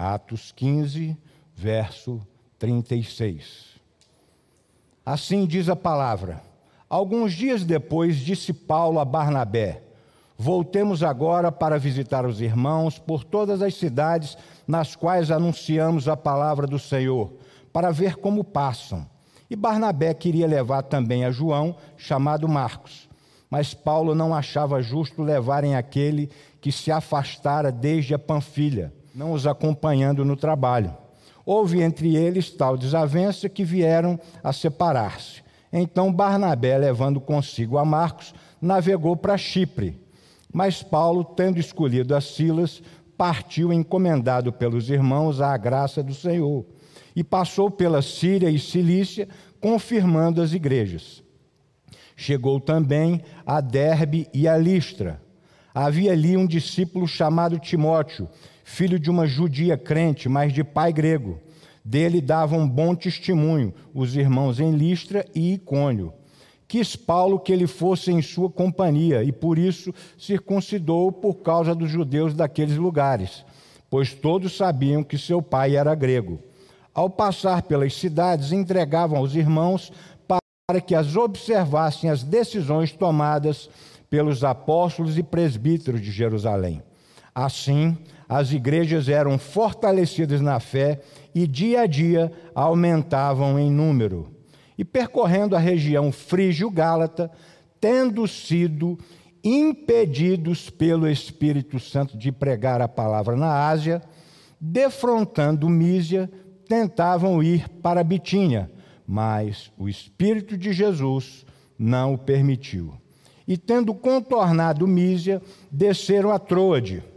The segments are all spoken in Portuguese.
Atos 15, verso 36. Assim diz a palavra. Alguns dias depois, disse Paulo a Barnabé: Voltemos agora para visitar os irmãos por todas as cidades nas quais anunciamos a palavra do Senhor, para ver como passam. E Barnabé queria levar também a João, chamado Marcos. Mas Paulo não achava justo levarem aquele que se afastara desde a Panfilha, não os acompanhando no trabalho. Houve entre eles tal desavença que vieram a separar-se. Então Barnabé, levando consigo a Marcos, navegou para Chipre. Mas Paulo, tendo escolhido a Silas, partiu encomendado pelos irmãos à graça do Senhor e passou pela Síria e Cilícia, confirmando as igrejas. Chegou também a Derbe e a Listra. Havia ali um discípulo chamado Timóteo, filho de uma judia crente, mas de pai grego. Dele davam bom testemunho os irmãos em Listra e Icônio. Quis Paulo que ele fosse em sua companhia e por isso circuncidou por causa dos judeus daqueles lugares, pois todos sabiam que seu pai era grego. Ao passar pelas cidades, entregavam aos irmãos para que as observassem as decisões tomadas pelos apóstolos e presbíteros de Jerusalém. Assim, as igrejas eram fortalecidas na fé e dia a dia aumentavam em número. E percorrendo a região frígio-gálata, tendo sido impedidos pelo Espírito Santo de pregar a palavra na Ásia, defrontando Mísia, tentavam ir para Bitínia, mas o Espírito de Jesus não o permitiu. E tendo contornado Mísia, desceram a Troade.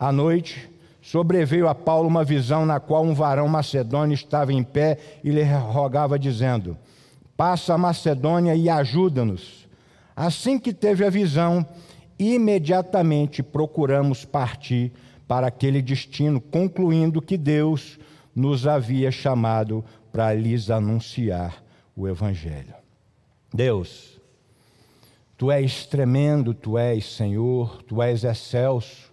À noite, sobreveio a Paulo uma visão na qual um varão macedônio estava em pé e lhe rogava, dizendo: Passa a Macedônia e ajuda-nos. Assim que teve a visão, imediatamente procuramos partir para aquele destino, concluindo que Deus nos havia chamado para lhes anunciar o Evangelho. Deus, Tu és tremendo, Tu és Senhor, Tu és excelso,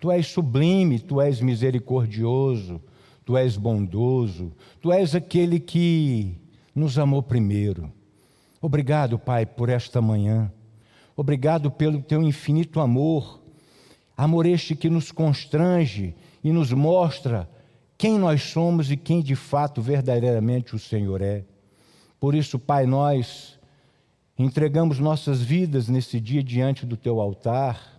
Tu és sublime, tu és misericordioso, tu és bondoso, tu és aquele que nos amou primeiro. Obrigado, Pai, por esta manhã. Obrigado pelo teu infinito amor. Amor este que nos constrange e nos mostra quem nós somos e quem de fato verdadeiramente o Senhor é. Por isso, Pai, nós entregamos nossas vidas nesse dia diante do teu altar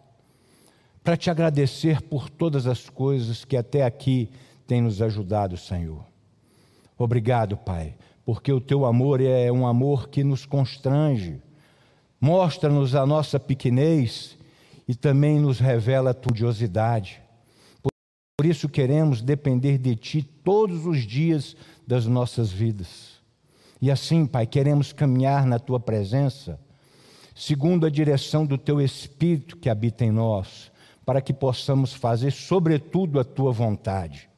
para te agradecer por todas as coisas que até aqui tem nos ajudado, Senhor. Obrigado, Pai, porque o teu amor é um amor que nos constrange, mostra-nos a nossa pequenez e também nos revela a tua. Por isso queremos depender de Ti todos os dias das nossas vidas. E assim, Pai, queremos caminhar na Tua presença, segundo a direção do Teu Espírito que habita em nós, para que possamos fazer, sobretudo, a tua vontade.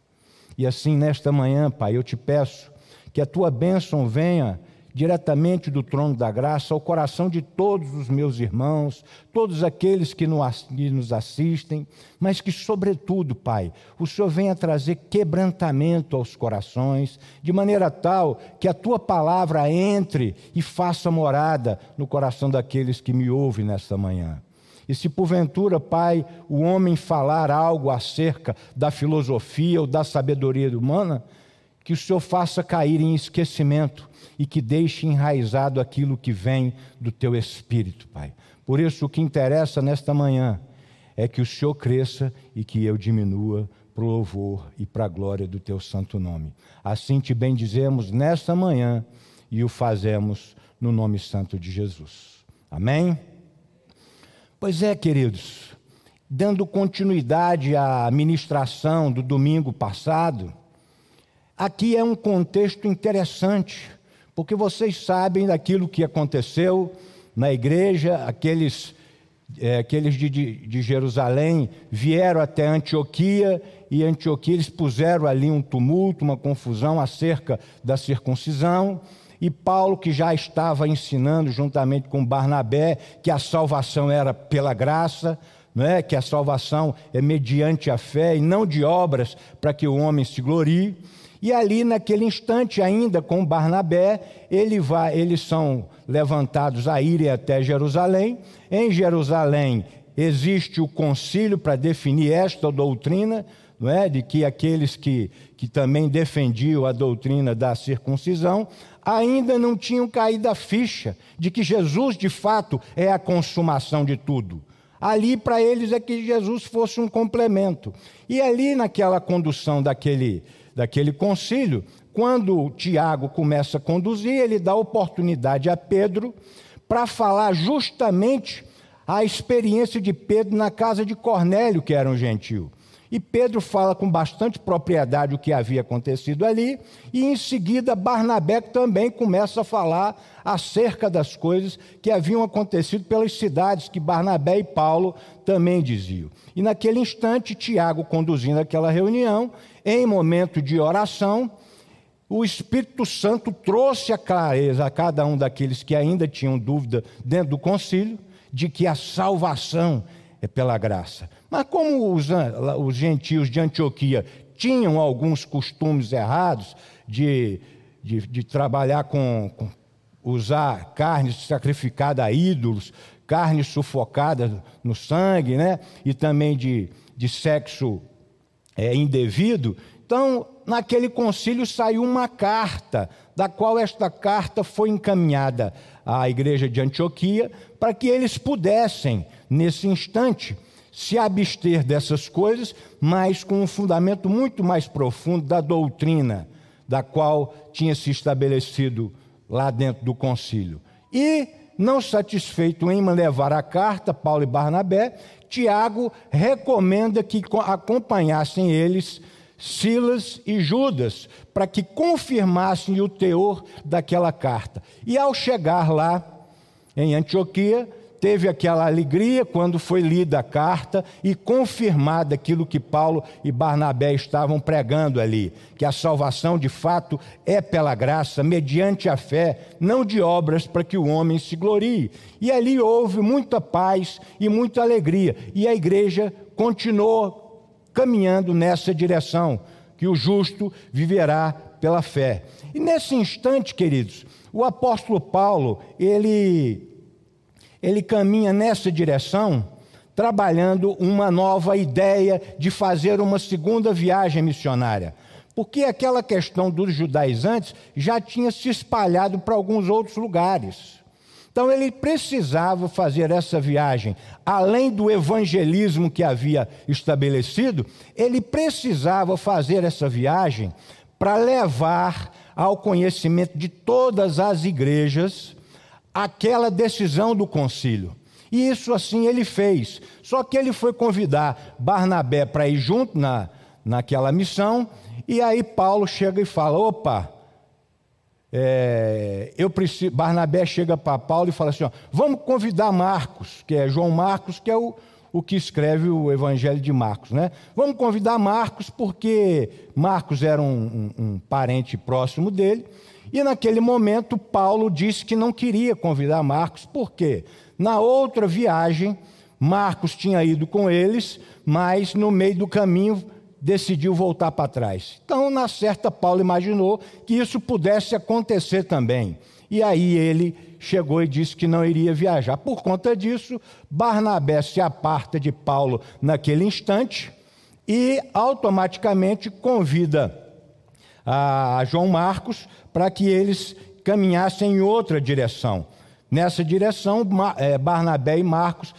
E assim, nesta manhã, Pai, eu te peço que a tua bênção venha diretamente do trono da graça ao coração de todos os meus irmãos, todos aqueles que nos assistem, mas que, sobretudo, Pai, o Senhor venha trazer quebrantamento aos corações, de maneira tal que a tua palavra entre e faça morada no coração daqueles que me ouvem nesta manhã. E se porventura, Pai, o homem falar algo acerca da filosofia ou da sabedoria humana, que o Senhor faça cair em esquecimento e que deixe enraizado aquilo que vem do teu espírito, Pai. Por isso, o que interessa nesta manhã é que o Senhor cresça e que eu diminua para o louvor e para a glória do teu santo nome. Assim te bendizemos nesta manhã e o fazemos no nome santo de Jesus. Amém? Pois é, queridos, dando continuidade à ministração do domingo passado, aqui é um contexto interessante, porque vocês sabem daquilo que aconteceu na igreja, aqueles, é, aqueles de, de Jerusalém vieram até Antioquia, e Antioquia eles puseram ali um tumulto, uma confusão acerca da circuncisão. E Paulo, que já estava ensinando juntamente com Barnabé que a salvação era pela graça, não é? que a salvação é mediante a fé e não de obras para que o homem se glorie. E ali, naquele instante, ainda com Barnabé, ele vai, eles são levantados a irem até Jerusalém. Em Jerusalém existe o concílio para definir esta doutrina, não é? de que aqueles que, que também defendiam a doutrina da circuncisão ainda não tinham caído a ficha de que Jesus, de fato, é a consumação de tudo. Ali, para eles, é que Jesus fosse um complemento. E ali, naquela condução daquele, daquele concílio, quando Tiago começa a conduzir, ele dá oportunidade a Pedro para falar justamente a experiência de Pedro na casa de Cornélio, que era um gentil. E Pedro fala com bastante propriedade o que havia acontecido ali, e em seguida Barnabé também começa a falar acerca das coisas que haviam acontecido pelas cidades que Barnabé e Paulo também diziam. E naquele instante, Tiago conduzindo aquela reunião, em momento de oração, o Espírito Santo trouxe a clareza a cada um daqueles que ainda tinham dúvida dentro do concílio de que a salvação é pela graça. Mas como os, os gentios de Antioquia tinham alguns costumes errados de, de, de trabalhar com, com, usar carne sacrificada a ídolos, carne sufocada no sangue, né? e também de, de sexo é, indevido, então, naquele concílio saiu uma carta, da qual esta carta foi encaminhada à igreja de Antioquia, para que eles pudessem, nesse instante, se abster dessas coisas, mas com um fundamento muito mais profundo da doutrina, da qual tinha se estabelecido lá dentro do concílio. E, não satisfeito em levar a carta, Paulo e Barnabé, Tiago recomenda que acompanhassem eles Silas e Judas, para que confirmassem o teor daquela carta. E ao chegar lá, em Antioquia, teve aquela alegria quando foi lida a carta e confirmada aquilo que Paulo e Barnabé estavam pregando ali, que a salvação de fato é pela graça, mediante a fé, não de obras para que o homem se glorie. E ali houve muita paz e muita alegria, e a igreja continuou caminhando nessa direção, que o justo viverá pela fé. E nesse instante, queridos, o apóstolo Paulo, ele ele caminha nessa direção, trabalhando uma nova ideia de fazer uma segunda viagem missionária. Porque aquela questão dos judaizantes já tinha se espalhado para alguns outros lugares. Então ele precisava fazer essa viagem, além do evangelismo que havia estabelecido, ele precisava fazer essa viagem para levar ao conhecimento de todas as igrejas aquela decisão do concílio. E isso assim ele fez. Só que ele foi convidar Barnabé para ir junto na, naquela missão, e aí Paulo chega e fala: opa, é, eu preciso, Barnabé chega para Paulo e fala assim: ó, vamos convidar Marcos, que é João Marcos, que é o, o que escreve o Evangelho de Marcos, né? Vamos convidar Marcos porque Marcos era um, um, um parente próximo dele. E naquele momento Paulo disse que não queria convidar Marcos, porque na outra viagem Marcos tinha ido com eles, mas no meio do caminho decidiu voltar para trás. Então, na certa, Paulo imaginou que isso pudesse acontecer também. E aí ele chegou e disse que não iria viajar. Por conta disso, Barnabé se aparta de Paulo naquele instante e automaticamente convida a João Marcos para que eles caminhassem em outra direção. Nessa direção, eh, Barnabé e Marcos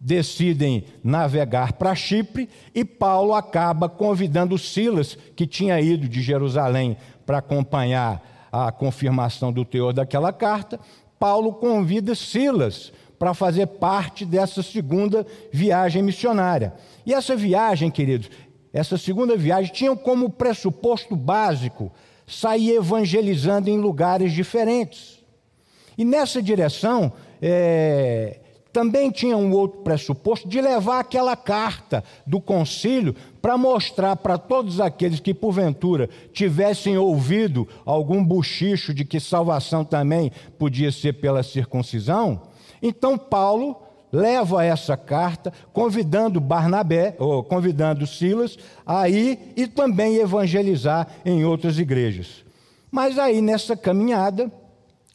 decidem navegar para Chipre e Paulo acaba convidando Silas, que tinha ido de Jerusalém para acompanhar a confirmação do teor daquela carta. Paulo convida Silas para fazer parte dessa segunda viagem missionária. E essa viagem, queridos, essa segunda viagem tinha como pressuposto básico sair evangelizando em lugares diferentes. E nessa direção, é, também tinha um outro pressuposto de levar aquela carta do concílio para mostrar para todos aqueles que porventura tivessem ouvido algum buchicho de que salvação também podia ser pela circuncisão. Então Paulo leva essa carta convidando Barnabé, ou convidando Silas a ir e também evangelizar em outras igrejas. Mas aí nessa caminhada,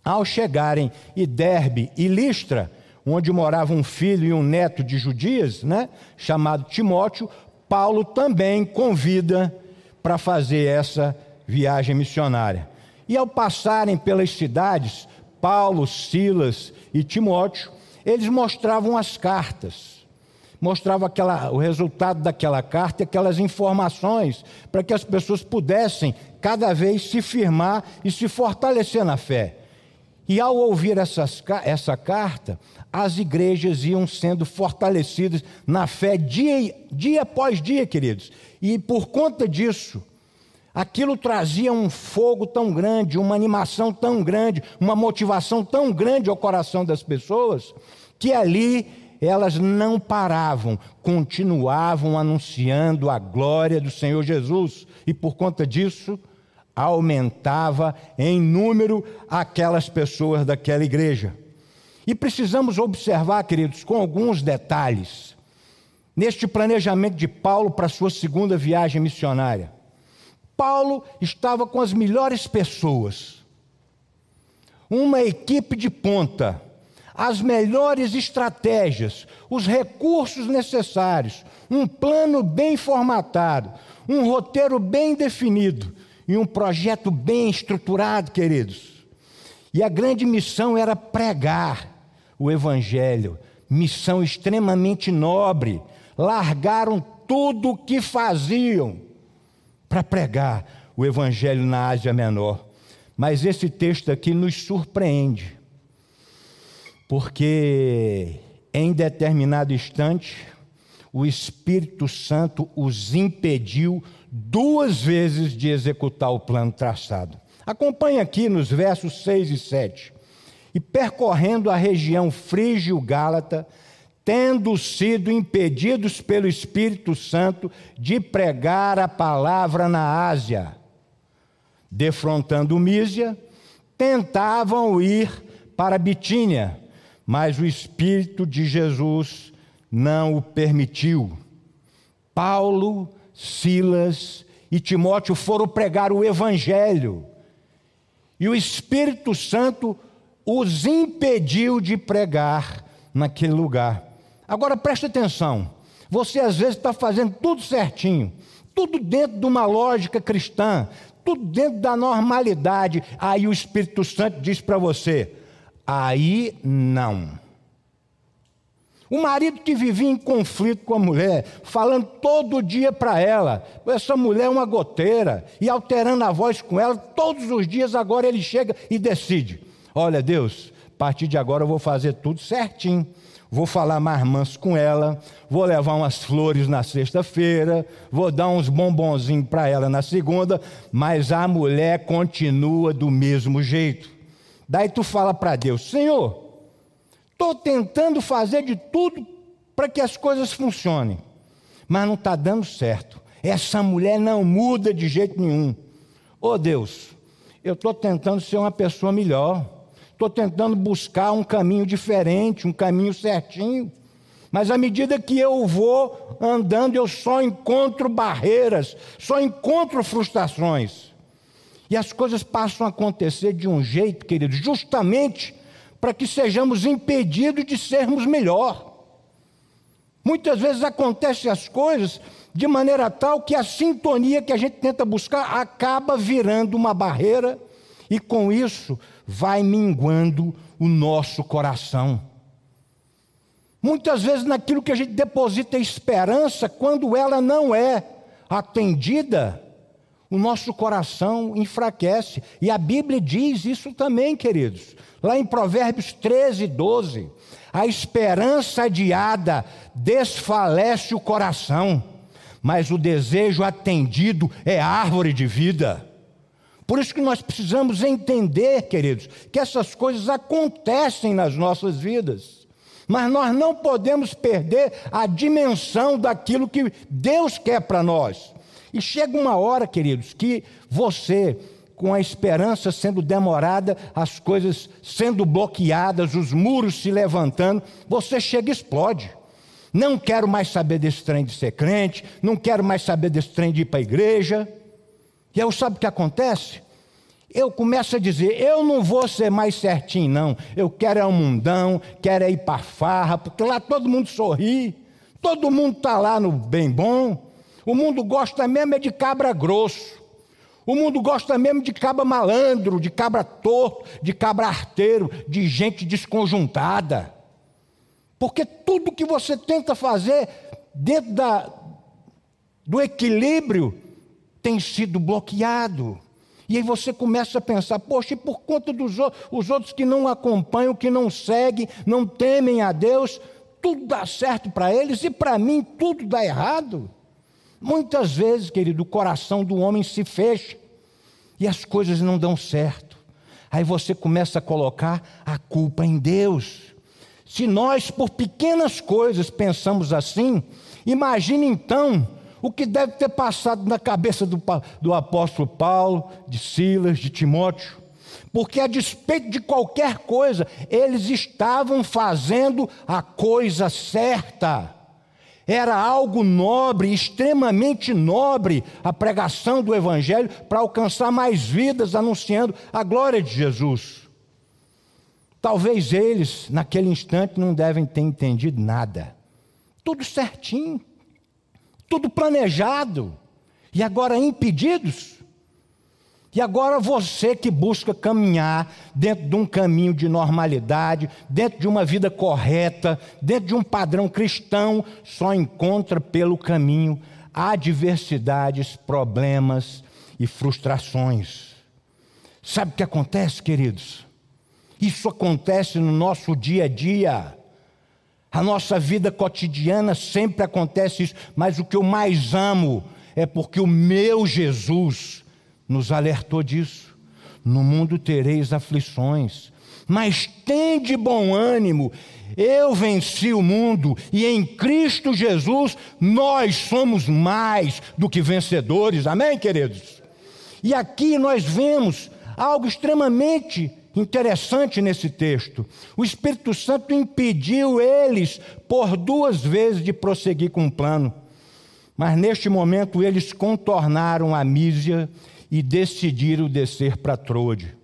ao chegarem em Derbe e Listra, onde morava um filho e um neto de Judias, né, chamado Timóteo, Paulo também convida para fazer essa viagem missionária. E ao passarem pelas cidades, Paulo, Silas e Timóteo eles mostravam as cartas, mostravam aquela, o resultado daquela carta, aquelas informações, para que as pessoas pudessem cada vez se firmar e se fortalecer na fé. E ao ouvir essas, essa carta, as igrejas iam sendo fortalecidas na fé dia, dia após dia, queridos. E por conta disso, aquilo trazia um fogo tão grande, uma animação tão grande, uma motivação tão grande ao coração das pessoas, que ali elas não paravam, continuavam anunciando a glória do Senhor Jesus, e por conta disso, aumentava em número aquelas pessoas daquela igreja. E precisamos observar, queridos, com alguns detalhes, neste planejamento de Paulo para sua segunda viagem missionária. Paulo estava com as melhores pessoas, uma equipe de ponta, as melhores estratégias, os recursos necessários, um plano bem formatado, um roteiro bem definido e um projeto bem estruturado, queridos. E a grande missão era pregar o Evangelho, missão extremamente nobre. Largaram tudo o que faziam para pregar o Evangelho na Ásia Menor. Mas esse texto aqui nos surpreende porque em determinado instante o Espírito Santo os impediu duas vezes de executar o plano traçado. Acompanhe aqui nos versos 6 e 7. E percorrendo a região frígio-gálata, tendo sido impedidos pelo Espírito Santo de pregar a palavra na Ásia, defrontando Mísia, tentavam ir para Bitínia mas o Espírito de Jesus não o permitiu. Paulo, Silas e Timóteo foram pregar o Evangelho, e o Espírito Santo os impediu de pregar naquele lugar. Agora preste atenção, você às vezes está fazendo tudo certinho, tudo dentro de uma lógica cristã, tudo dentro da normalidade, aí o Espírito Santo diz para você: Aí não. O marido que vivia em conflito com a mulher, falando todo dia para ela, essa mulher é uma goteira, e alterando a voz com ela, todos os dias agora ele chega e decide: Olha, Deus, a partir de agora eu vou fazer tudo certinho. Vou falar mais manso com ela, vou levar umas flores na sexta-feira, vou dar uns bombonzinhos para ela na segunda, mas a mulher continua do mesmo jeito. Daí tu fala para Deus: Senhor, estou tentando fazer de tudo para que as coisas funcionem, mas não está dando certo. Essa mulher não muda de jeito nenhum. Ô oh, Deus, eu estou tentando ser uma pessoa melhor, estou tentando buscar um caminho diferente, um caminho certinho. Mas à medida que eu vou andando, eu só encontro barreiras, só encontro frustrações. E as coisas passam a acontecer de um jeito, queridos, justamente para que sejamos impedidos de sermos melhor. Muitas vezes acontecem as coisas de maneira tal que a sintonia que a gente tenta buscar acaba virando uma barreira e com isso vai minguando o nosso coração. Muitas vezes naquilo que a gente deposita esperança, quando ela não é atendida, o nosso coração enfraquece. E a Bíblia diz isso também, queridos. Lá em Provérbios 13, 12. A esperança adiada desfalece o coração, mas o desejo atendido é árvore de vida. Por isso que nós precisamos entender, queridos, que essas coisas acontecem nas nossas vidas. Mas nós não podemos perder a dimensão daquilo que Deus quer para nós. E chega uma hora, queridos, que você com a esperança sendo demorada, as coisas sendo bloqueadas, os muros se levantando, você chega e explode. Não quero mais saber desse trem de ser crente, não quero mais saber desse trem de ir para a igreja. E aí, sabe o que acontece? Eu começo a dizer, eu não vou ser mais certinho, não. Eu quero é um mundão, quero é ir para farra, porque lá todo mundo sorri, todo mundo está lá no bem bom. O mundo gosta mesmo é de cabra grosso. O mundo gosta mesmo de cabra malandro, de cabra torto, de cabra arteiro, de gente desconjuntada. Porque tudo que você tenta fazer dentro da, do equilíbrio tem sido bloqueado. E aí você começa a pensar, poxa, e por conta dos os outros que não acompanham, que não seguem, não temem a Deus, tudo dá certo para eles e para mim tudo dá errado. Muitas vezes, querido, o coração do homem se fecha e as coisas não dão certo. Aí você começa a colocar a culpa em Deus. Se nós, por pequenas coisas, pensamos assim, imagine então o que deve ter passado na cabeça do, do apóstolo Paulo, de Silas, de Timóteo. Porque, a despeito de qualquer coisa, eles estavam fazendo a coisa certa. Era algo nobre, extremamente nobre, a pregação do Evangelho para alcançar mais vidas, anunciando a glória de Jesus. Talvez eles, naquele instante, não devem ter entendido nada. Tudo certinho, tudo planejado, e agora impedidos. E agora você que busca caminhar dentro de um caminho de normalidade, dentro de uma vida correta, dentro de um padrão cristão, só encontra pelo caminho adversidades, problemas e frustrações. Sabe o que acontece, queridos? Isso acontece no nosso dia a dia. A nossa vida cotidiana sempre acontece isso, mas o que eu mais amo é porque o meu Jesus nos alertou disso. No mundo tereis aflições, mas tende bom ânimo. Eu venci o mundo e em Cristo Jesus nós somos mais do que vencedores. Amém, queridos? E aqui nós vemos algo extremamente interessante nesse texto. O Espírito Santo impediu eles por duas vezes de prosseguir com o plano. Mas neste momento eles contornaram a Mísia e decidiram descer para Trode.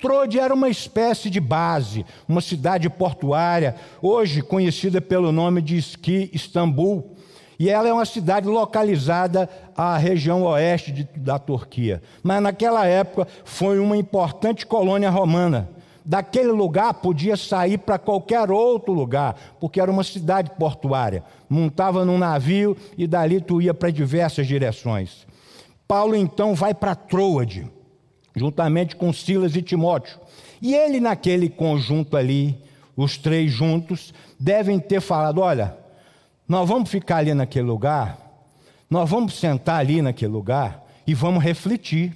Trode era uma espécie de base, uma cidade portuária, hoje conhecida pelo nome de Ski Istambul, e ela é uma cidade localizada à região oeste de, da Turquia. Mas naquela época foi uma importante colônia romana. Daquele lugar podia sair para qualquer outro lugar, porque era uma cidade portuária. Montava num navio e dali tu ia para diversas direções. Paulo então vai para Troade, juntamente com Silas e Timóteo. E ele, naquele conjunto ali, os três juntos, devem ter falado: olha, nós vamos ficar ali naquele lugar, nós vamos sentar ali naquele lugar e vamos refletir.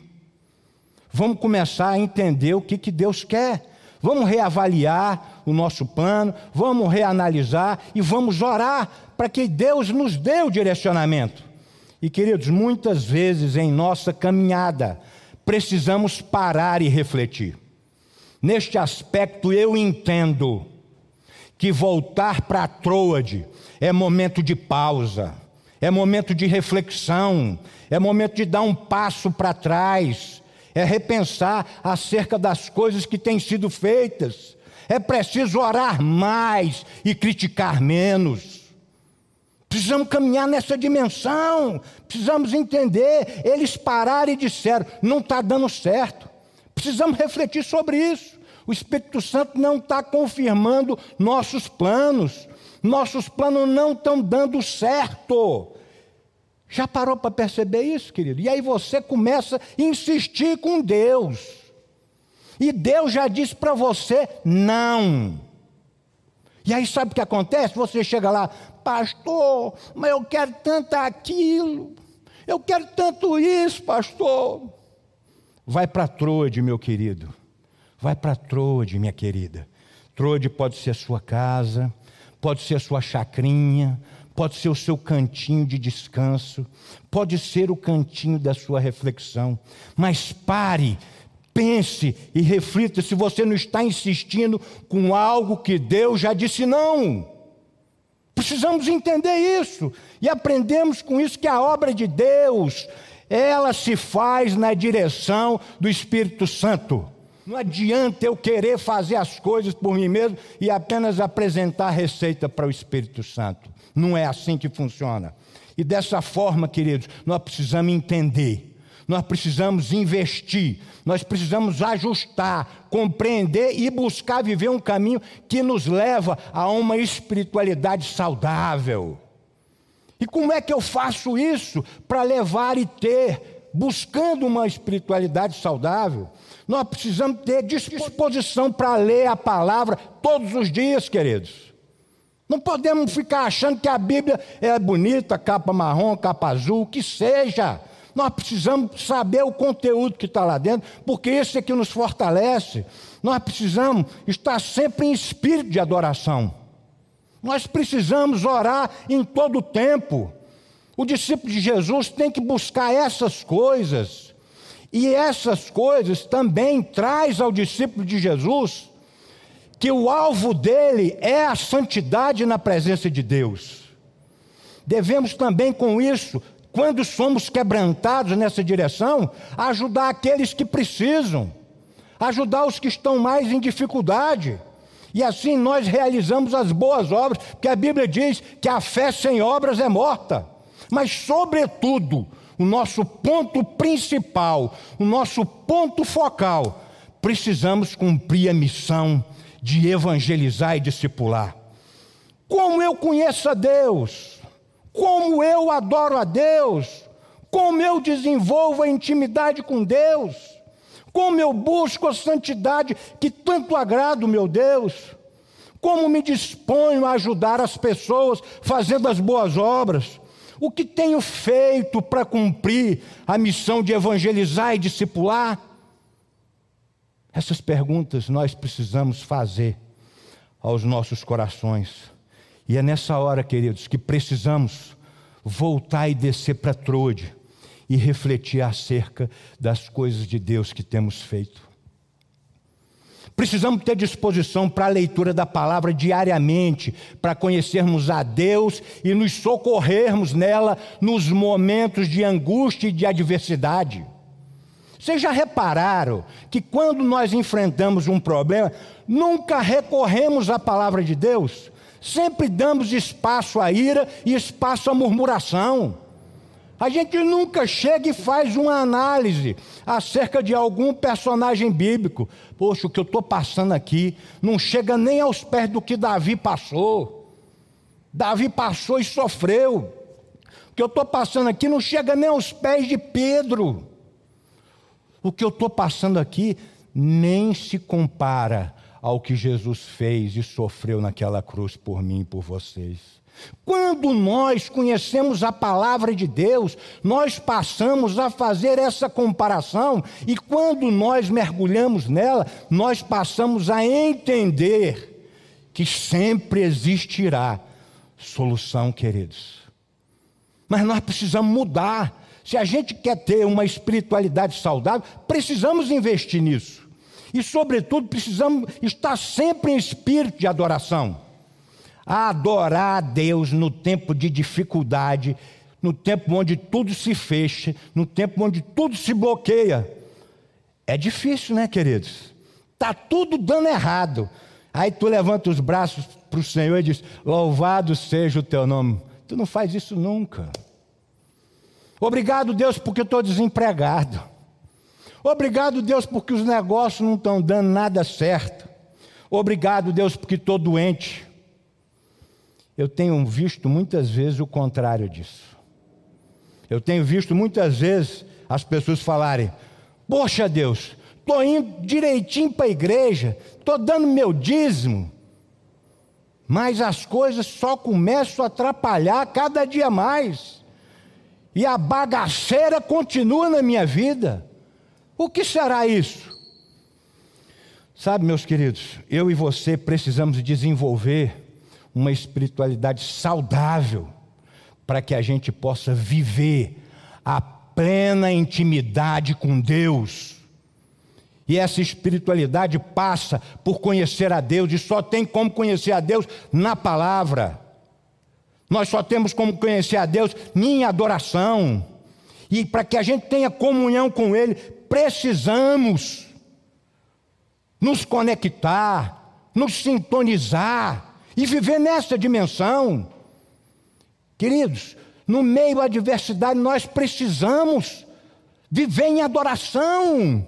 Vamos começar a entender o que, que Deus quer. Vamos reavaliar o nosso plano, vamos reanalisar e vamos orar para que Deus nos dê o direcionamento. E queridos, muitas vezes em nossa caminhada precisamos parar e refletir. Neste aspecto eu entendo que voltar para Troade é momento de pausa, é momento de reflexão, é momento de dar um passo para trás, é repensar acerca das coisas que têm sido feitas. É preciso orar mais e criticar menos. Precisamos caminhar nessa dimensão, precisamos entender. Eles pararam e disseram: não está dando certo. Precisamos refletir sobre isso. O Espírito Santo não está confirmando nossos planos, nossos planos não estão dando certo. Já parou para perceber isso, querido? E aí você começa a insistir com Deus. E Deus já disse para você: não. E aí sabe o que acontece? Você chega lá, pastor, mas eu quero tanto aquilo, eu quero tanto isso, pastor. Vai para Troade, meu querido. Vai para Troade, minha querida. Troade pode ser a sua casa, pode ser a sua chacrinha, pode ser o seu cantinho de descanso, Pode ser o cantinho da sua reflexão, mas pare, pense e reflita se você não está insistindo com algo que Deus já disse não. Precisamos entender isso e aprendemos com isso que a obra de Deus, ela se faz na direção do Espírito Santo. Não adianta eu querer fazer as coisas por mim mesmo e apenas apresentar a receita para o Espírito Santo. Não é assim que funciona. E dessa forma, queridos, nós precisamos entender, nós precisamos investir, nós precisamos ajustar, compreender e buscar viver um caminho que nos leva a uma espiritualidade saudável. E como é que eu faço isso para levar e ter, buscando uma espiritualidade saudável? Nós precisamos ter disposição para ler a palavra todos os dias, queridos. Não podemos ficar achando que a Bíblia é bonita, capa marrom, capa azul, que seja. Nós precisamos saber o conteúdo que está lá dentro, porque esse é que nos fortalece. Nós precisamos estar sempre em espírito de adoração. Nós precisamos orar em todo o tempo. O discípulo de Jesus tem que buscar essas coisas. E essas coisas também traz ao discípulo de Jesus que o alvo dele é a santidade na presença de Deus. Devemos também com isso, quando somos quebrantados nessa direção, ajudar aqueles que precisam, ajudar os que estão mais em dificuldade. E assim nós realizamos as boas obras, porque a Bíblia diz que a fé sem obras é morta. Mas, sobretudo, o nosso ponto principal, o nosso ponto focal, precisamos cumprir a missão de evangelizar e discipular. Como eu conheço a Deus, como eu adoro a Deus, como eu desenvolvo a intimidade com Deus, como eu busco a santidade que tanto agrada o meu Deus, como me disponho a ajudar as pessoas fazendo as boas obras, o que tenho feito para cumprir a missão de evangelizar e discipular? Essas perguntas nós precisamos fazer aos nossos corações. E é nessa hora, queridos, que precisamos voltar e descer para Trode e refletir acerca das coisas de Deus que temos feito. Precisamos ter disposição para a leitura da palavra diariamente, para conhecermos a Deus e nos socorrermos nela nos momentos de angústia e de adversidade. Vocês já repararam que quando nós enfrentamos um problema, nunca recorremos à palavra de Deus? Sempre damos espaço à ira e espaço à murmuração. A gente nunca chega e faz uma análise acerca de algum personagem bíblico. Poxa, o que eu estou passando aqui não chega nem aos pés do que Davi passou. Davi passou e sofreu. O que eu estou passando aqui não chega nem aos pés de Pedro. O que eu estou passando aqui nem se compara ao que Jesus fez e sofreu naquela cruz por mim e por vocês. Quando nós conhecemos a palavra de Deus, nós passamos a fazer essa comparação, e quando nós mergulhamos nela, nós passamos a entender que sempre existirá solução, queridos. Mas nós precisamos mudar. Se a gente quer ter uma espiritualidade saudável, precisamos investir nisso. E, sobretudo, precisamos estar sempre em espírito de adoração a adorar a Deus no tempo de dificuldade, no tempo onde tudo se fecha, no tempo onde tudo se bloqueia. É difícil, né, queridos? Tá tudo dando errado. Aí tu levanta os braços para o Senhor e diz: Louvado seja o teu nome. Tu não faz isso nunca. Obrigado, Deus, porque estou desempregado. Obrigado, Deus, porque os negócios não estão dando nada certo. Obrigado, Deus, porque estou doente eu tenho visto muitas vezes o contrário disso. Eu tenho visto muitas vezes as pessoas falarem: Poxa Deus, estou indo direitinho para a igreja, estou dando meu dízimo, mas as coisas só começam a atrapalhar cada dia mais, e a bagaceira continua na minha vida. O que será isso? Sabe, meus queridos, eu e você precisamos desenvolver uma espiritualidade saudável, para que a gente possa viver a plena intimidade com Deus. E essa espiritualidade passa por conhecer a Deus, e só tem como conhecer a Deus na palavra. Nós só temos como conhecer a Deus em adoração. E para que a gente tenha comunhão com Ele, precisamos nos conectar, nos sintonizar e viver nessa dimensão. Queridos, no meio da adversidade, nós precisamos viver em adoração.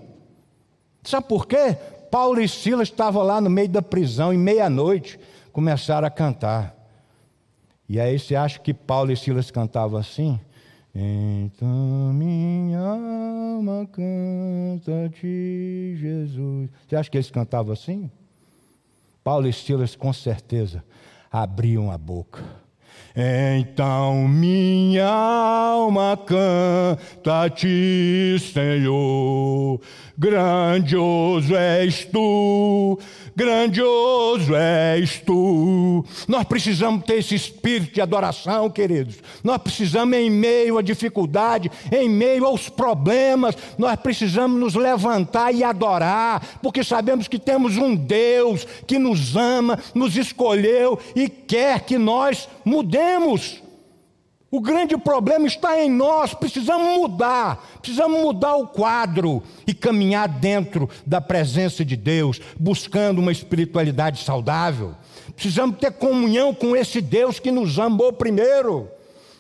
Sabe por quê? Paulo e Silas estavam lá no meio da prisão, e meia-noite começaram a cantar. E aí você acha que Paulo e Silas cantavam assim? Então minha alma canta-te, Jesus. Você acha que eles cantavam assim? Paulo e Silas, com certeza, abriam a boca. Então minha alma canta-te, Senhor. Grandioso és tu, grandioso és tu. Nós precisamos ter esse espírito de adoração, queridos. Nós precisamos, em meio à dificuldade, em meio aos problemas, nós precisamos nos levantar e adorar, porque sabemos que temos um Deus que nos ama, nos escolheu e quer que nós mudemos. O grande problema está em nós, precisamos mudar, precisamos mudar o quadro e caminhar dentro da presença de Deus, buscando uma espiritualidade saudável. Precisamos ter comunhão com esse Deus que nos amou primeiro.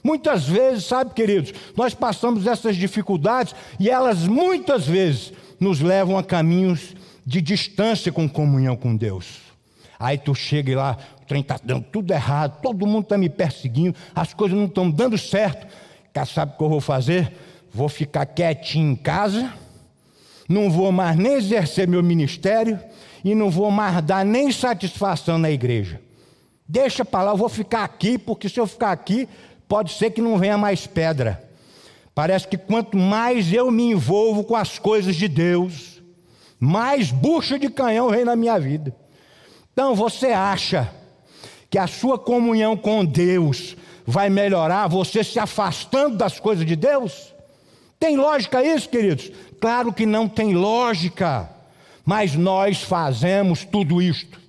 Muitas vezes, sabe, queridos, nós passamos essas dificuldades e elas muitas vezes nos levam a caminhos de distância com comunhão com Deus. Aí tu chega lá, trem está dando tudo errado, todo mundo está me perseguindo, as coisas não estão dando certo. Cara, sabe o que eu vou fazer? Vou ficar quietinho em casa, não vou mais nem exercer meu ministério e não vou mais dar nem satisfação na igreja. Deixa para lá, eu vou ficar aqui, porque se eu ficar aqui, pode ser que não venha mais pedra. Parece que quanto mais eu me envolvo com as coisas de Deus, mais bucha de canhão vem na minha vida. Então você acha que a sua comunhão com Deus vai melhorar você se afastando das coisas de Deus? Tem lógica isso, queridos? Claro que não tem lógica, mas nós fazemos tudo isto.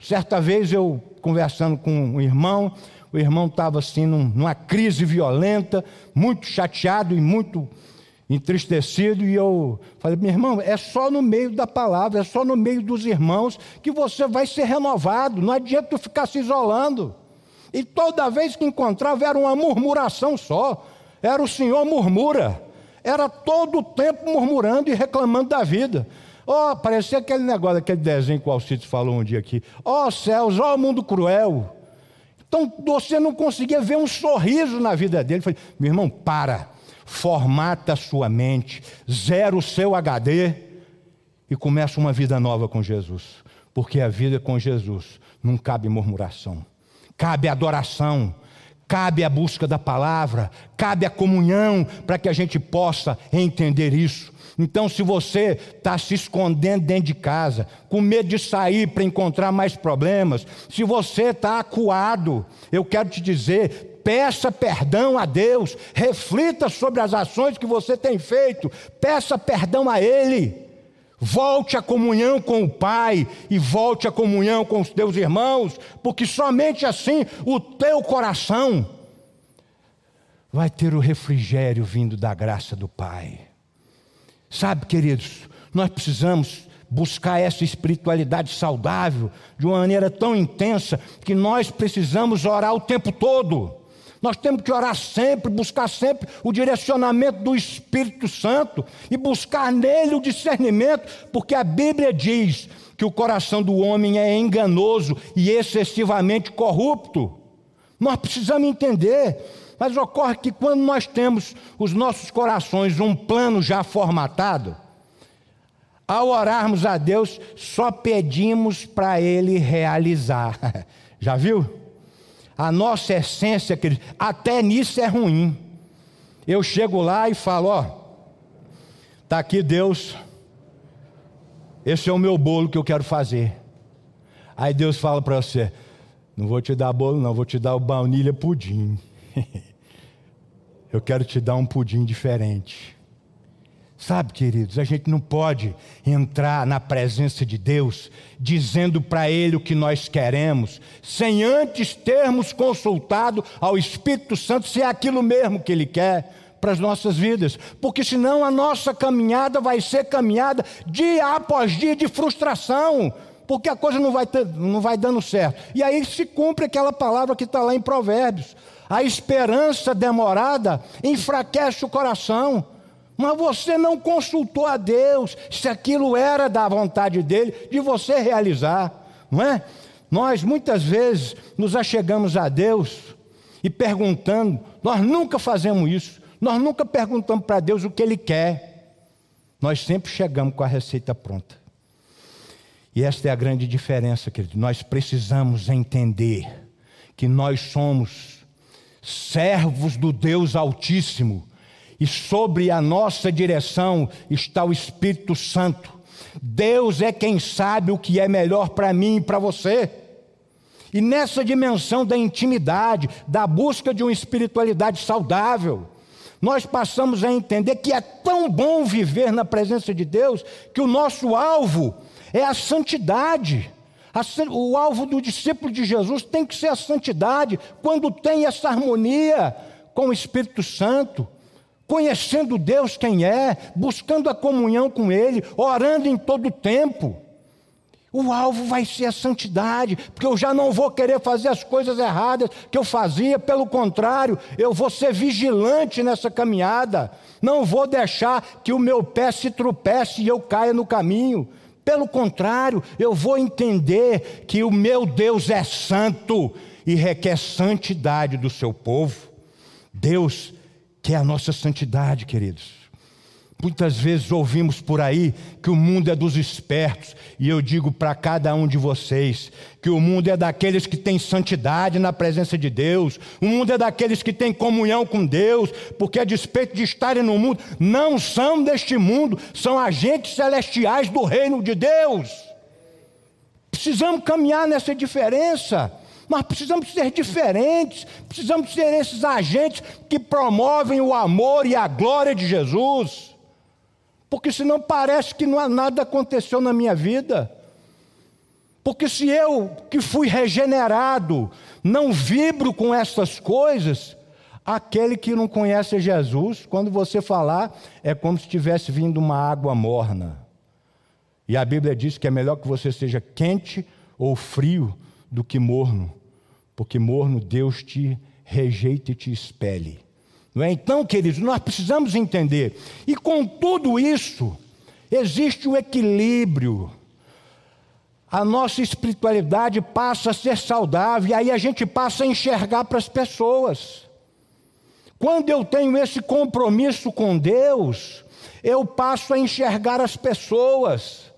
Certa vez eu conversando com um irmão, o irmão estava assim numa crise violenta, muito chateado e muito entristecido e eu falei, meu irmão, é só no meio da palavra, é só no meio dos irmãos que você vai ser renovado, não adianta tu ficar se isolando. E toda vez que encontrava era uma murmuração só, era o Senhor murmura, era todo o tempo murmurando e reclamando da vida. Ó, oh, parecia aquele negócio, aquele desenho que o Alcides falou um dia aqui. Ó oh, céus, ó oh, mundo cruel. Então você não conseguia ver um sorriso na vida dele. Falei, meu irmão, para formata sua mente, zera o seu HD e começa uma vida nova com Jesus. Porque a vida com Jesus não cabe murmuração, cabe adoração, cabe a busca da palavra, cabe a comunhão para que a gente possa entender isso. Então, se você está se escondendo dentro de casa, com medo de sair para encontrar mais problemas, se você está acuado, eu quero te dizer: peça perdão a Deus, reflita sobre as ações que você tem feito, peça perdão a Ele. Volte à comunhão com o Pai e volte à comunhão com os teus irmãos, porque somente assim o teu coração vai ter o refrigério vindo da graça do Pai. Sabe, queridos, nós precisamos buscar essa espiritualidade saudável de uma maneira tão intensa que nós precisamos orar o tempo todo. Nós temos que orar sempre, buscar sempre o direcionamento do Espírito Santo e buscar nele o discernimento, porque a Bíblia diz que o coração do homem é enganoso e excessivamente corrupto. Nós precisamos entender, mas ocorre que quando nós temos os nossos corações um plano já formatado, ao orarmos a Deus, só pedimos para Ele realizar. Já viu? A nossa essência, querido, até nisso é ruim. Eu chego lá e falo: Ó, está aqui Deus, esse é o meu bolo que eu quero fazer. Aí Deus fala para você: Não vou te dar bolo, não, vou te dar o baunilha pudim. Eu quero te dar um pudim diferente. Sabe, queridos, a gente não pode entrar na presença de Deus dizendo para Ele o que nós queremos, sem antes termos consultado ao Espírito Santo se é aquilo mesmo que Ele quer para as nossas vidas, porque senão a nossa caminhada vai ser caminhada dia após dia de frustração, porque a coisa não vai, não vai dando certo. E aí se cumpre aquela palavra que está lá em Provérbios: a esperança demorada enfraquece o coração. Mas você não consultou a Deus se aquilo era da vontade dele de você realizar, não é? Nós muitas vezes nos achegamos a Deus e perguntando, nós nunca fazemos isso, nós nunca perguntamos para Deus o que Ele quer, nós sempre chegamos com a receita pronta. E esta é a grande diferença, querido. Nós precisamos entender que nós somos servos do Deus Altíssimo e sobre a nossa direção está o Espírito Santo. Deus é quem sabe o que é melhor para mim e para você. E nessa dimensão da intimidade, da busca de uma espiritualidade saudável, nós passamos a entender que é tão bom viver na presença de Deus que o nosso alvo é a santidade. O alvo do discípulo de Jesus tem que ser a santidade, quando tem essa harmonia com o Espírito Santo conhecendo Deus quem é, buscando a comunhão com Ele, orando em todo o tempo. O alvo vai ser a santidade, porque eu já não vou querer fazer as coisas erradas que eu fazia, pelo contrário, eu vou ser vigilante nessa caminhada, não vou deixar que o meu pé se tropece e eu caia no caminho. Pelo contrário, eu vou entender que o meu Deus é santo e requer santidade do seu povo. Deus que é a nossa santidade, queridos. Muitas vezes ouvimos por aí que o mundo é dos espertos, e eu digo para cada um de vocês que o mundo é daqueles que têm santidade na presença de Deus, o mundo é daqueles que têm comunhão com Deus, porque a despeito de estarem no mundo, não são deste mundo, são agentes celestiais do reino de Deus. Precisamos caminhar nessa diferença. Nós precisamos ser diferentes, precisamos ser esses agentes que promovem o amor e a glória de Jesus. Porque senão parece que não há nada aconteceu na minha vida. Porque se eu, que fui regenerado, não vibro com essas coisas, aquele que não conhece Jesus, quando você falar, é como se tivesse vindo uma água morna. E a Bíblia diz que é melhor que você seja quente ou frio do que morno porque morno Deus te rejeita e te expele. Não é? Então, queridos, nós precisamos entender. E com tudo isso, existe um equilíbrio. A nossa espiritualidade passa a ser saudável, e aí a gente passa a enxergar para as pessoas. Quando eu tenho esse compromisso com Deus, eu passo a enxergar as pessoas,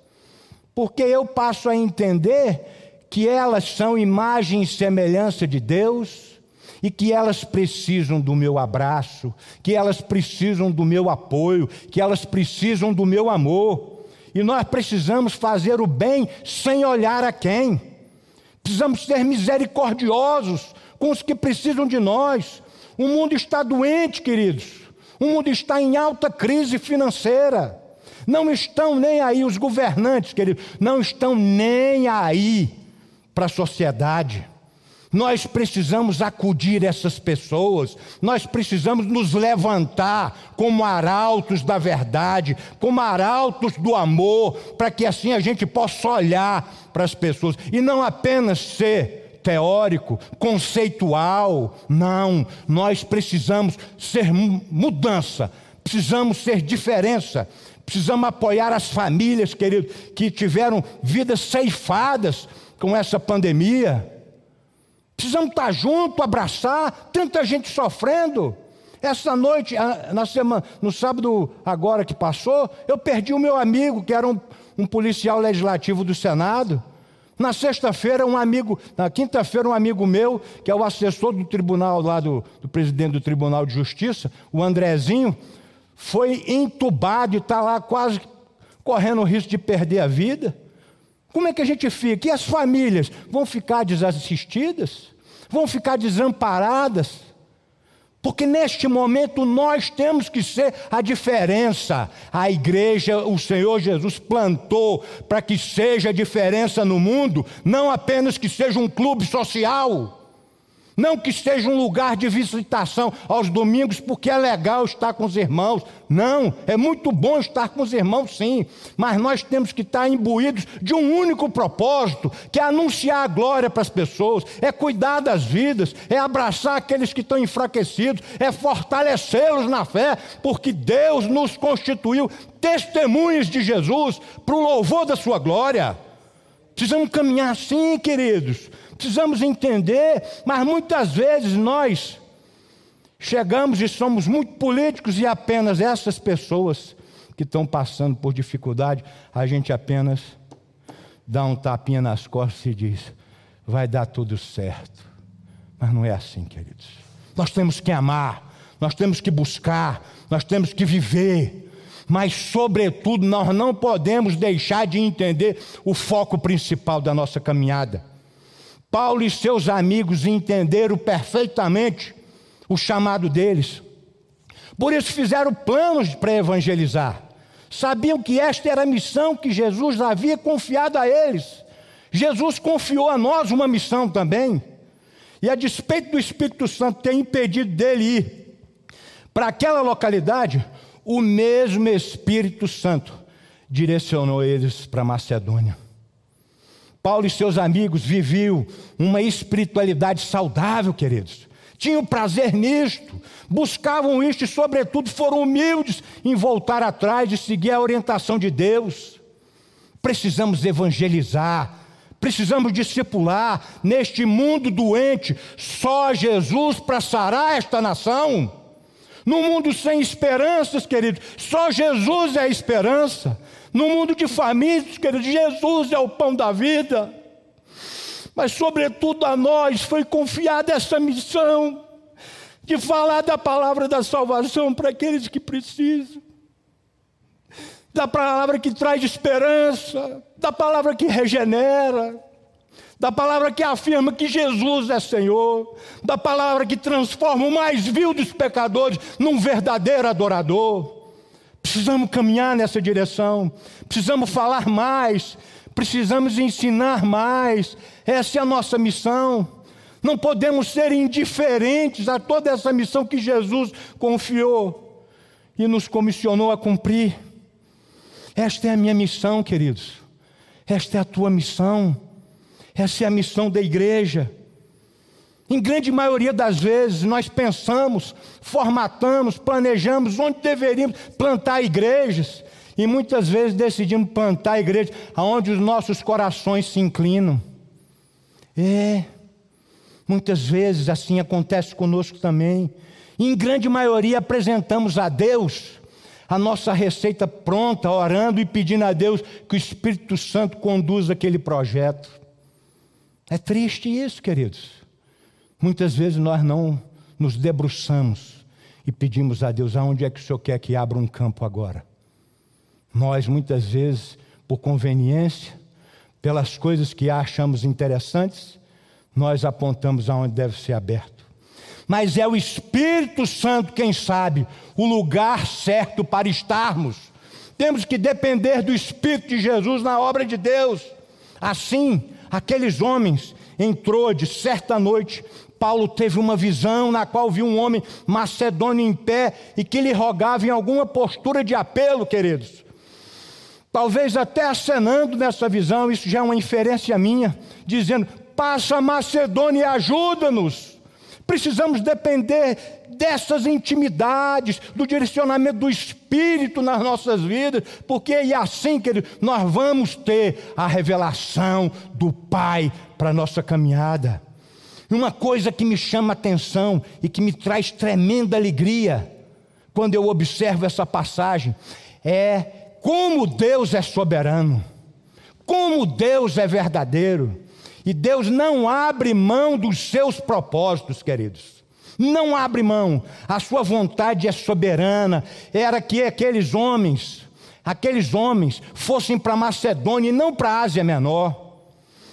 porque eu passo a entender que elas são imagem e semelhança de Deus e que elas precisam do meu abraço, que elas precisam do meu apoio, que elas precisam do meu amor. E nós precisamos fazer o bem sem olhar a quem. Precisamos ser misericordiosos com os que precisam de nós. O mundo está doente, queridos. O mundo está em alta crise financeira. Não estão nem aí os governantes, queridos, não estão nem aí para a sociedade. Nós precisamos acudir essas pessoas, nós precisamos nos levantar como arautos da verdade, como arautos do amor, para que assim a gente possa olhar para as pessoas e não apenas ser teórico, conceitual. Não, nós precisamos ser mudança, precisamos ser diferença. Precisamos apoiar as famílias, querido, que tiveram vidas ceifadas com essa pandemia. Precisamos estar juntos, abraçar, tanta gente sofrendo. Essa noite, na semana, no sábado agora que passou, eu perdi o meu amigo, que era um, um policial legislativo do Senado. Na sexta-feira, um amigo, na quinta-feira, um amigo meu, que é o assessor do tribunal lá do, do presidente do Tribunal de Justiça, o Andrezinho, foi entubado e está lá quase correndo o risco de perder a vida. Como é que a gente fica? E as famílias vão ficar desassistidas? Vão ficar desamparadas? Porque neste momento nós temos que ser a diferença. A igreja, o Senhor Jesus plantou para que seja a diferença no mundo, não apenas que seja um clube social. Não que seja um lugar de visitação aos domingos, porque é legal estar com os irmãos. Não, é muito bom estar com os irmãos, sim. Mas nós temos que estar imbuídos de um único propósito, que é anunciar a glória para as pessoas, é cuidar das vidas, é abraçar aqueles que estão enfraquecidos, é fortalecê-los na fé, porque Deus nos constituiu testemunhas de Jesus para o louvor da sua glória. Precisamos caminhar assim, queridos precisamos entender, mas muitas vezes nós chegamos e somos muito políticos e apenas essas pessoas que estão passando por dificuldade, a gente apenas dá um tapinha nas costas e diz: vai dar tudo certo. Mas não é assim, queridos. Nós temos que amar, nós temos que buscar, nós temos que viver mas, sobretudo, nós não podemos deixar de entender o foco principal da nossa caminhada. Paulo e seus amigos entenderam perfeitamente o chamado deles. Por isso fizeram planos para evangelizar. Sabiam que esta era a missão que Jesus havia confiado a eles. Jesus confiou a nós uma missão também. E a despeito do Espírito Santo ter impedido dele ir para aquela localidade, o mesmo Espírito Santo direcionou eles para Macedônia. Paulo e seus amigos viviam uma espiritualidade saudável, queridos. Tinham prazer nisto, buscavam isto e, sobretudo, foram humildes em voltar atrás e seguir a orientação de Deus. Precisamos evangelizar, precisamos discipular neste mundo doente, só Jesus para sarar esta nação. No mundo sem esperanças, queridos, só Jesus é a esperança. No mundo de famintos, querido, Jesus é o pão da vida. Mas, sobretudo, a nós foi confiada essa missão de falar da palavra da salvação para aqueles que precisam, da palavra que traz esperança, da palavra que regenera, da palavra que afirma que Jesus é Senhor, da palavra que transforma o mais vil dos pecadores num verdadeiro adorador. Precisamos caminhar nessa direção, precisamos falar mais, precisamos ensinar mais. Essa é a nossa missão. Não podemos ser indiferentes a toda essa missão que Jesus confiou e nos comissionou a cumprir. Esta é a minha missão, queridos. Esta é a tua missão. Essa é a missão da igreja. Em grande maioria das vezes, nós pensamos, formatamos, planejamos onde deveríamos plantar igrejas. E muitas vezes decidimos plantar igrejas aonde os nossos corações se inclinam. É, muitas vezes assim acontece conosco também. Em grande maioria apresentamos a Deus a nossa receita pronta, orando e pedindo a Deus que o Espírito Santo conduza aquele projeto. É triste isso, queridos. Muitas vezes nós não nos debruçamos e pedimos a Deus: aonde é que o Senhor quer que abra um campo agora? Nós, muitas vezes, por conveniência, pelas coisas que achamos interessantes, nós apontamos aonde deve ser aberto. Mas é o Espírito Santo quem sabe o lugar certo para estarmos. Temos que depender do Espírito de Jesus na obra de Deus. Assim, aqueles homens entrou de certa noite Paulo teve uma visão na qual viu um homem macedônio em pé e que lhe rogava em alguma postura de apelo, queridos. Talvez até acenando nessa visão, isso já é uma inferência minha, dizendo: passa Macedônia e ajuda-nos. Precisamos depender dessas intimidades, do direcionamento do Espírito nas nossas vidas, porque é assim, querido, nós vamos ter a revelação do Pai para a nossa caminhada. Uma coisa que me chama atenção e que me traz tremenda alegria quando eu observo essa passagem é como Deus é soberano, como Deus é verdadeiro. E Deus não abre mão dos seus propósitos, queridos. Não abre mão. A sua vontade é soberana. Era que aqueles homens, aqueles homens fossem para Macedônia e não para a Ásia Menor.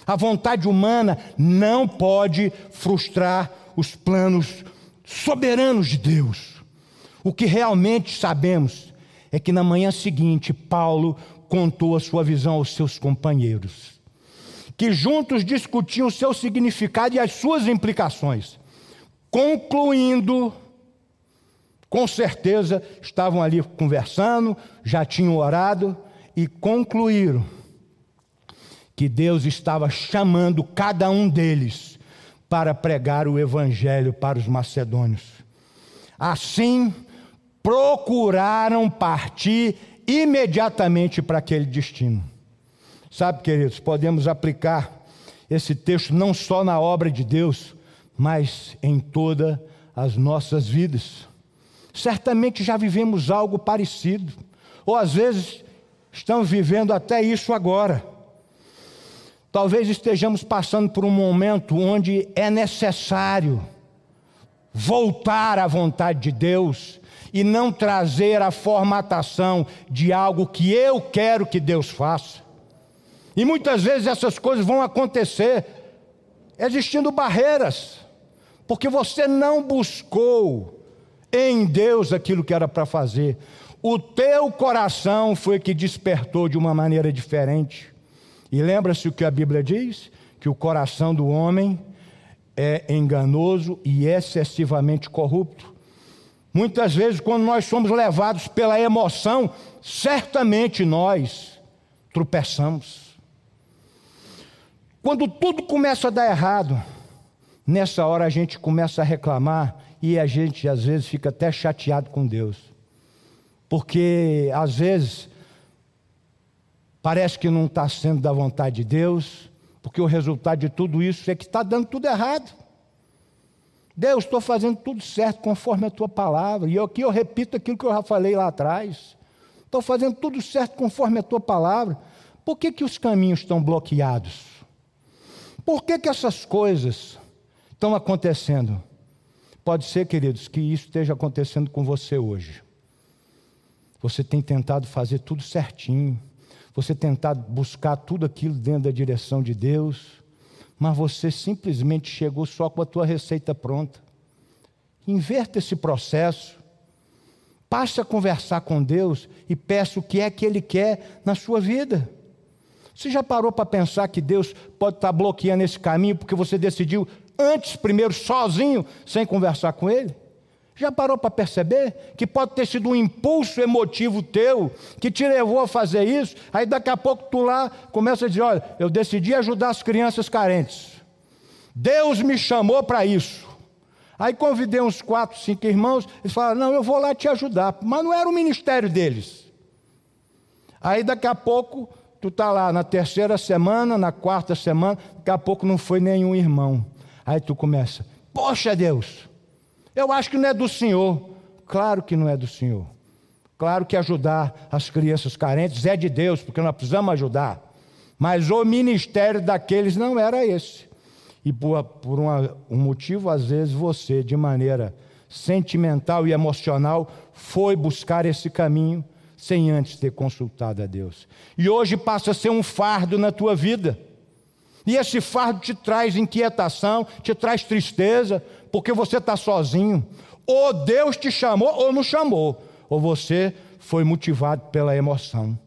A vontade humana não pode frustrar os planos soberanos de Deus. O que realmente sabemos é que na manhã seguinte, Paulo contou a sua visão aos seus companheiros, que juntos discutiam o seu significado e as suas implicações, concluindo, com certeza, estavam ali conversando, já tinham orado e concluíram que Deus estava chamando cada um deles para pregar o evangelho para os macedônios. Assim, procuraram partir imediatamente para aquele destino. Sabe, queridos, podemos aplicar esse texto não só na obra de Deus, mas em todas as nossas vidas. Certamente já vivemos algo parecido, ou às vezes estamos vivendo até isso agora. Talvez estejamos passando por um momento onde é necessário voltar à vontade de Deus e não trazer a formatação de algo que eu quero que Deus faça. E muitas vezes essas coisas vão acontecer existindo barreiras, porque você não buscou em Deus aquilo que era para fazer. O teu coração foi que despertou de uma maneira diferente. E lembra-se o que a Bíblia diz? Que o coração do homem é enganoso e excessivamente corrupto. Muitas vezes, quando nós somos levados pela emoção, certamente nós tropeçamos. Quando tudo começa a dar errado, nessa hora a gente começa a reclamar e a gente às vezes fica até chateado com Deus. Porque às vezes parece que não está sendo da vontade de Deus, porque o resultado de tudo isso é que está dando tudo errado. Deus, estou fazendo tudo certo conforme a tua palavra. E aqui eu repito aquilo que eu já falei lá atrás. Estou fazendo tudo certo conforme a tua palavra. Por que, que os caminhos estão bloqueados? Por que, que essas coisas estão acontecendo? Pode ser, queridos, que isso esteja acontecendo com você hoje. Você tem tentado fazer tudo certinho. Você tem tentado buscar tudo aquilo dentro da direção de Deus mas você simplesmente chegou só com a tua receita pronta. Inverta esse processo. Passe a conversar com Deus e peça o que é que Ele quer na sua vida. Você já parou para pensar que Deus pode estar bloqueando esse caminho porque você decidiu antes, primeiro, sozinho, sem conversar com Ele? Já parou para perceber que pode ter sido um impulso emotivo teu que te levou a fazer isso? Aí daqui a pouco tu lá começa a dizer: olha, eu decidi ajudar as crianças carentes. Deus me chamou para isso. Aí convidei uns quatro, cinco irmãos, eles falaram: não, eu vou lá te ajudar. Mas não era o ministério deles. Aí daqui a pouco tu está lá na terceira semana, na quarta semana, daqui a pouco não foi nenhum irmão. Aí tu começa: poxa Deus. Eu acho que não é do Senhor. Claro que não é do Senhor. Claro que ajudar as crianças carentes é de Deus, porque nós precisamos ajudar. Mas o ministério daqueles não era esse. E por, por uma, um motivo, às vezes, você, de maneira sentimental e emocional, foi buscar esse caminho sem antes ter consultado a Deus. E hoje passa a ser um fardo na tua vida. E esse fardo te traz inquietação, te traz tristeza, porque você está sozinho. Ou Deus te chamou ou não chamou. Ou você foi motivado pela emoção.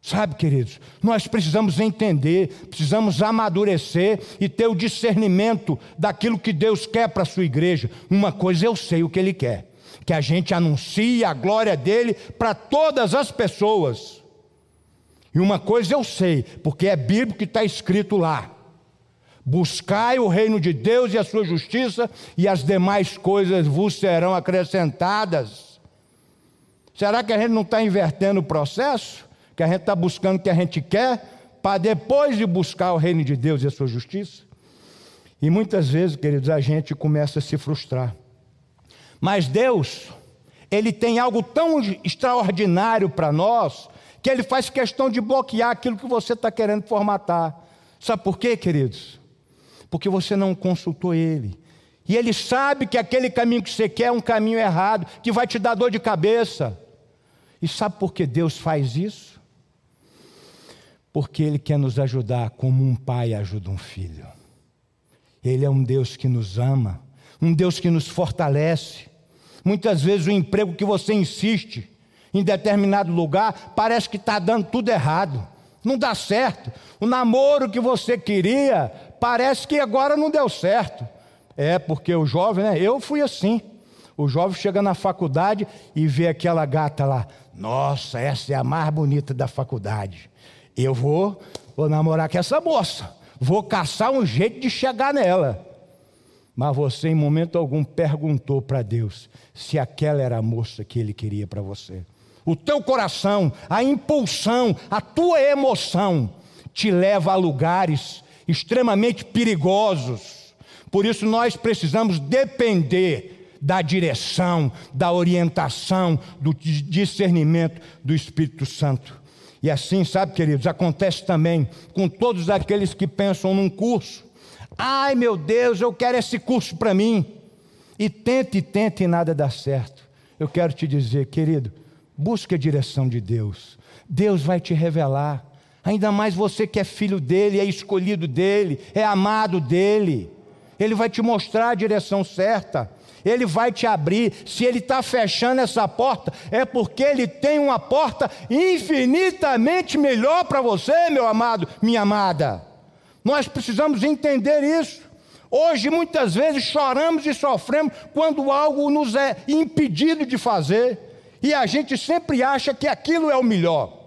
Sabe, queridos, nós precisamos entender, precisamos amadurecer e ter o discernimento daquilo que Deus quer para a sua igreja. Uma coisa eu sei o que Ele quer: que a gente anuncie a glória dele para todas as pessoas. E uma coisa eu sei, porque é bíblico que está escrito lá: buscai o reino de Deus e a sua justiça, e as demais coisas vos serão acrescentadas. Será que a gente não está invertendo o processo? Que a gente está buscando o que a gente quer, para depois de buscar o reino de Deus e a sua justiça? E muitas vezes, queridos, a gente começa a se frustrar. Mas Deus, Ele tem algo tão extraordinário para nós, que ele faz questão de bloquear aquilo que você está querendo formatar. Sabe por quê, queridos? Porque você não consultou ele. E ele sabe que aquele caminho que você quer é um caminho errado, que vai te dar dor de cabeça. E sabe por que Deus faz isso? Porque Ele quer nos ajudar como um pai ajuda um filho. Ele é um Deus que nos ama, um Deus que nos fortalece. Muitas vezes o emprego que você insiste em determinado lugar parece que está dando tudo errado, não dá certo. O namoro que você queria parece que agora não deu certo. É porque o jovem, né? Eu fui assim. O jovem chega na faculdade e vê aquela gata lá. Nossa, essa é a mais bonita da faculdade. Eu vou, vou namorar com essa moça. Vou caçar um jeito de chegar nela. Mas você, em momento algum, perguntou para Deus se aquela era a moça que ele queria para você. O teu coração, a impulsão, a tua emoção te leva a lugares extremamente perigosos. Por isso, nós precisamos depender da direção, da orientação, do discernimento do Espírito Santo. E assim, sabe, queridos, acontece também com todos aqueles que pensam num curso Ai meu Deus, eu quero esse curso para mim. E tente, tente e nada dá certo. Eu quero te dizer, querido, busque a direção de Deus. Deus vai te revelar. Ainda mais você que é filho dele, é escolhido dele, é amado dele. Ele vai te mostrar a direção certa. Ele vai te abrir. Se ele está fechando essa porta, é porque ele tem uma porta infinitamente melhor para você, meu amado, minha amada. Nós precisamos entender isso. Hoje, muitas vezes, choramos e sofremos quando algo nos é impedido de fazer, e a gente sempre acha que aquilo é o melhor.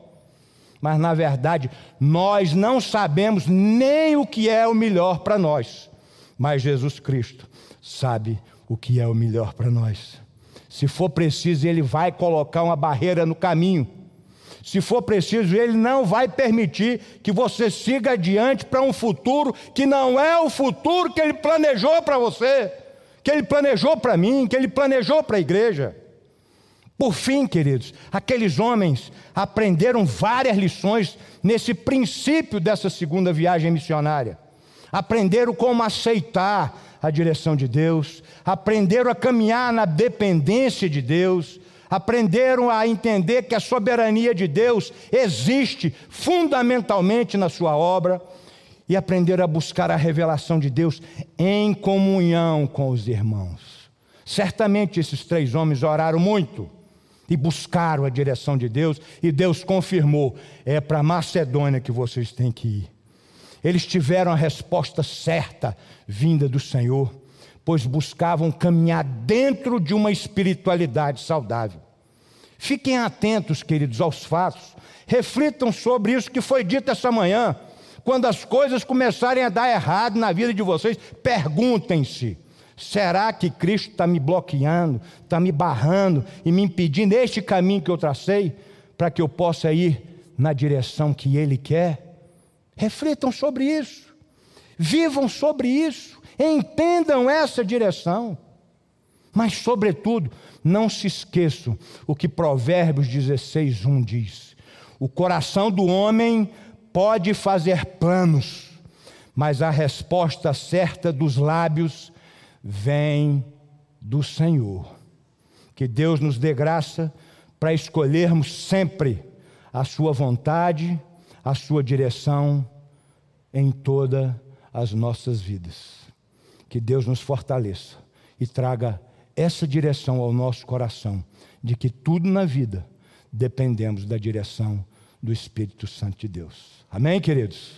Mas, na verdade, nós não sabemos nem o que é o melhor para nós, mas Jesus Cristo sabe o que é o melhor para nós. Se for preciso, Ele vai colocar uma barreira no caminho se for preciso, Ele não vai permitir que você siga adiante para um futuro que não é o futuro que Ele planejou para você, que Ele planejou para mim, que Ele planejou para a igreja. Por fim, queridos, aqueles homens aprenderam várias lições nesse princípio dessa segunda viagem missionária. Aprenderam como aceitar a direção de Deus, aprenderam a caminhar na dependência de Deus, aprenderam a entender que a soberania de Deus existe fundamentalmente na sua obra e aprenderam a buscar a revelação de Deus em comunhão com os irmãos. Certamente esses três homens oraram muito e buscaram a direção de Deus e Deus confirmou: é para Macedônia que vocês têm que ir. Eles tiveram a resposta certa vinda do Senhor pois buscavam caminhar dentro de uma espiritualidade saudável. Fiquem atentos, queridos, aos fatos. Reflitam sobre isso que foi dito essa manhã. Quando as coisas começarem a dar errado na vida de vocês, perguntem-se: será que Cristo está me bloqueando, está me barrando e me impedindo este caminho que eu tracei, para que eu possa ir na direção que Ele quer? Reflitam sobre isso, vivam sobre isso. Entendam essa direção. Mas, sobretudo, não se esqueçam o que Provérbios 16, 1 diz: O coração do homem pode fazer planos, mas a resposta certa dos lábios vem do Senhor. Que Deus nos dê graça para escolhermos sempre a Sua vontade, a Sua direção em todas as nossas vidas. Que Deus nos fortaleça e traga essa direção ao nosso coração, de que tudo na vida dependemos da direção do Espírito Santo de Deus. Amém, queridos?